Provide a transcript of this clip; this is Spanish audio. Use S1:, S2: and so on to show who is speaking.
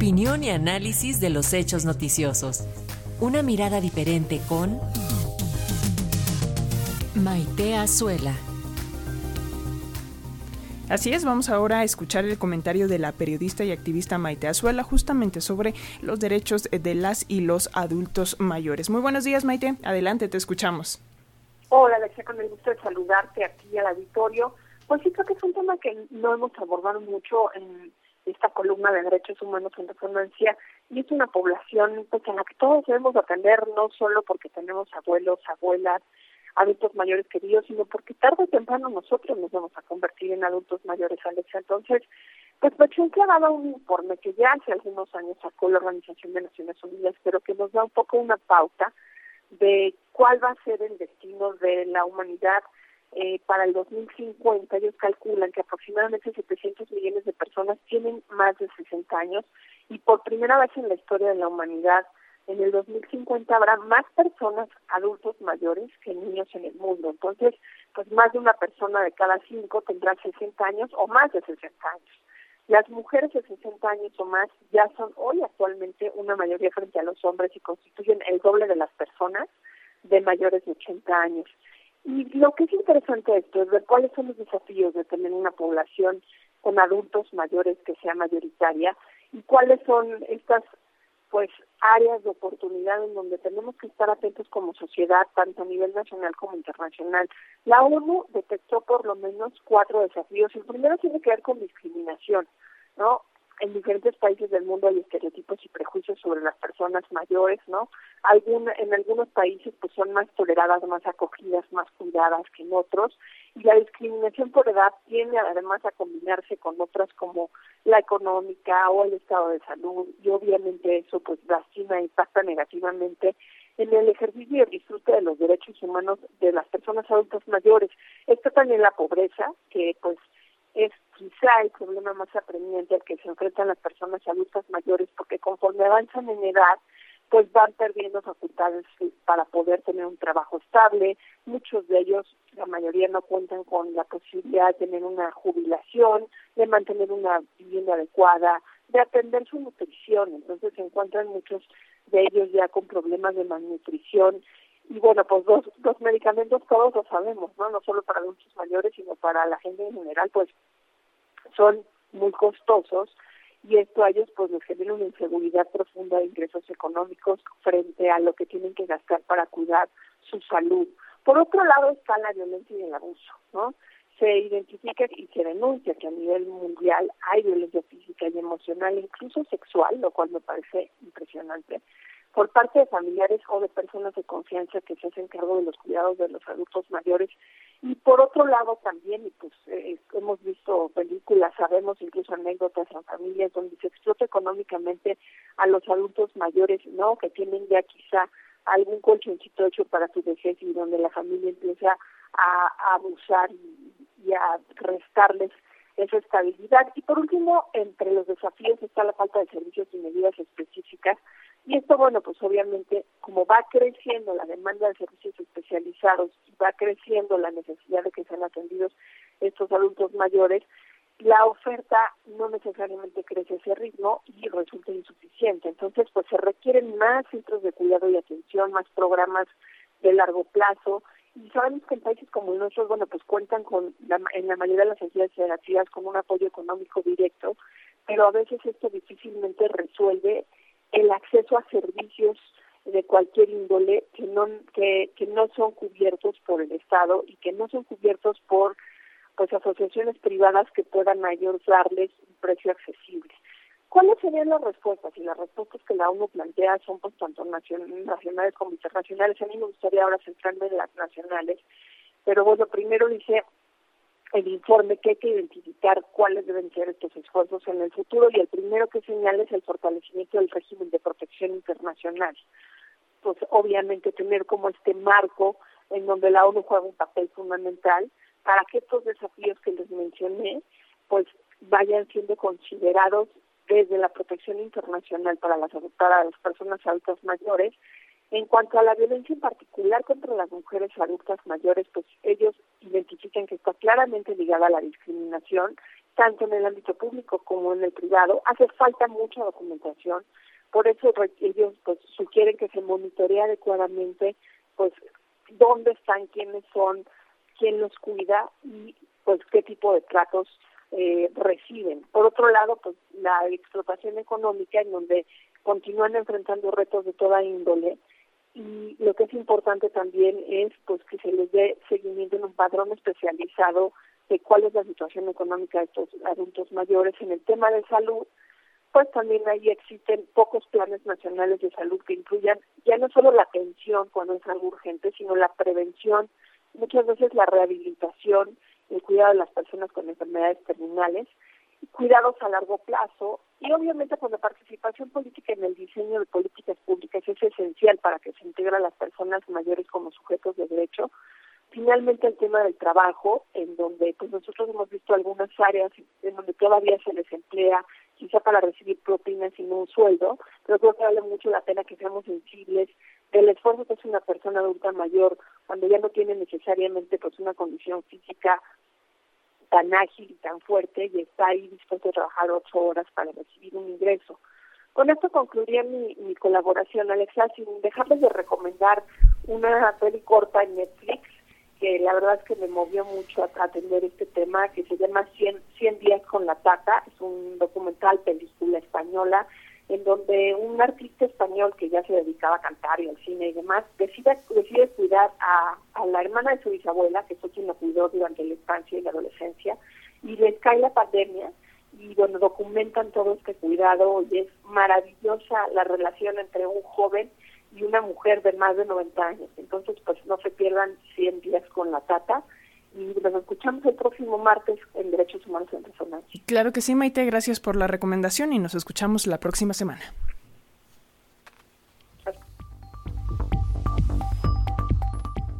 S1: Opinión y análisis de los hechos noticiosos. Una mirada diferente con Maite Azuela.
S2: Así es, vamos ahora a escuchar el comentario de la periodista y activista Maite Azuela justamente sobre los derechos de las y los adultos mayores. Muy buenos días, Maite. Adelante, te escuchamos.
S3: Hola, Alexia, con el gusto de saludarte aquí al auditorio. Pues sí, creo que es un tema que no hemos abordado mucho en esta columna de derechos humanos en resonancia y es una población pues, en la que todos debemos atender, no solo porque tenemos abuelos, abuelas, adultos mayores queridos, sino porque tarde o temprano nosotros nos vamos a convertir en adultos mayores, Alexa. Entonces, pues que ha dado un informe que ya hace algunos años sacó la Organización de Naciones Unidas, pero que nos da un poco una pauta de cuál va a ser el destino de la humanidad eh, para el 2050. Ellos calculan que aproximadamente 700 millones de personas tienen más de 60 años y por primera vez en la historia de la humanidad en el 2050 habrá más personas adultos mayores que niños en el mundo. Entonces, pues más de una persona de cada cinco tendrá 60 años o más de 60 años. Las mujeres de 60 años o más ya son hoy actualmente una mayoría frente a los hombres y constituyen el doble de las personas de mayores de 80 años. Y lo que es interesante esto es ver cuáles son los desafíos de tener una población con adultos mayores que sea mayoritaria y cuáles son estas pues áreas de oportunidad en donde tenemos que estar atentos como sociedad, tanto a nivel nacional como internacional. La ONU detectó por lo menos cuatro desafíos. El primero tiene que ver con discriminación, ¿no? En diferentes países del mundo hay estereotipos y prejuicios sobre las personas mayores, ¿no? Algún, en algunos países pues son más toleradas, más acogidas, más cuidadas que en otros, y la discriminación por edad tiende además a combinarse con otras como la económica o el estado de salud, y obviamente eso pues lastima e impacta negativamente en el ejercicio y el disfrute de los derechos humanos de las personas adultas mayores. Está también la pobreza, que pues es quizá el problema más apremiante al que se enfrentan las personas adultas mayores, porque conforme avanzan en edad, pues van perdiendo facultades para poder tener un trabajo estable. Muchos de ellos, la mayoría no cuentan con la posibilidad de tener una jubilación, de mantener una vivienda adecuada, de atender su nutrición. Entonces se encuentran muchos de ellos ya con problemas de malnutrición. Y bueno, pues dos, dos medicamentos todos lo sabemos, ¿no? No solo para adultos mayores, sino para la gente en general, pues son muy costosos y esto a ellos pues les genera una inseguridad profunda de ingresos económicos frente a lo que tienen que gastar para cuidar su salud. Por otro lado está la violencia y el abuso, ¿no? Se identifica y se denuncia que a nivel mundial hay violencia física y emocional, incluso sexual, lo cual me parece impresionante por parte de familiares o de personas de confianza que se hacen cargo de los cuidados de los adultos mayores. Y por otro lado también, y pues eh, hemos visto películas, sabemos incluso anécdotas en familias donde se explota económicamente a los adultos mayores, ¿no? Que tienen ya quizá algún colchoncito hecho para su vejez y donde la familia empieza a, abusar y, y a restarles esa estabilidad. Y por último, entre los desafíos está la falta de servicios y medidas específicas y bueno, pues obviamente como va creciendo la demanda de servicios especializados y va creciendo la necesidad de que sean atendidos estos adultos mayores, la oferta no necesariamente crece a ese ritmo y resulta insuficiente. Entonces, pues se requieren más centros de cuidado y atención, más programas de largo plazo. Y sabemos que en países como el bueno, pues cuentan con, en la mayoría de las entidades federativas, con un apoyo económico directo, pero a veces esto difícilmente resuelve el acceso a servicios de cualquier índole que no que, que no son cubiertos por el Estado y que no son cubiertos por pues asociaciones privadas que puedan mayor darles un precio accesible. ¿Cuáles serían las respuestas? Y las respuestas que la ONU plantea son pues tanto nacionales como internacionales. A mí me gustaría ahora centrarme en las nacionales, pero bueno, primero dice el informe que hay que identificar cuáles deben ser estos esfuerzos en el futuro y el primero que señala es el fortalecimiento del régimen de protección internacional. Pues obviamente tener como este marco en donde la ONU juega un papel fundamental para que estos desafíos que les mencioné pues vayan siendo considerados desde la protección internacional para las para las personas adultas mayores en cuanto a la violencia en particular contra las mujeres adultas mayores, pues ellos identifican que está claramente ligada a la discriminación tanto en el ámbito público como en el privado. Hace falta mucha documentación, por eso ellos pues sugieren que se monitorea adecuadamente pues dónde están, quiénes son, quién los cuida y pues qué tipo de tratos eh, reciben. Por otro lado, pues la explotación económica en donde continúan enfrentando retos de toda índole es importante también es pues que se les dé seguimiento en un padrón especializado de cuál es la situación económica de estos adultos mayores en el tema de salud pues también ahí existen pocos planes nacionales de salud que incluyan ya no solo la atención cuando es algo urgente, sino la prevención, muchas veces la rehabilitación, el cuidado de las personas con enfermedades terminales, cuidados a largo plazo y obviamente con la participación política en el diseño de políticas públicas es esencial para que se integren a las personas mayores como sujetos de derecho. Finalmente el tema del trabajo, en donde pues nosotros hemos visto algunas áreas en donde todavía se les emplea quizá para recibir propinas y no un sueldo, pero creo que vale mucho la pena que seamos sensibles del esfuerzo que es una persona adulta mayor cuando ya no tiene necesariamente pues una condición física tan ágil y tan fuerte y está ahí dispuesto a trabajar ocho horas para recibir un ingreso. Con esto concluiría mi, mi colaboración, Alexa, sin dejarles de recomendar una peli corta en Netflix que la verdad es que me movió mucho a, atender este tema, que se llama 100, 100 días con la tata, es un documental, película española, en donde un artista español que ya se dedicaba a cantar y al cine y demás, decide, decide cuidar a, a la hermana de su bisabuela, que fue quien lo cuidó durante la infancia y la adolescencia, y les cae la pandemia, y bueno, documentan todo este cuidado y es maravillosa la relación entre un joven y una mujer de más de 90 años. Entonces, pues no se pierdan 100 días con la tata. Y nos escuchamos el próximo martes en Derechos Humanos en Resonancia.
S2: Claro que sí, Maite, gracias por la recomendación y nos escuchamos la próxima semana.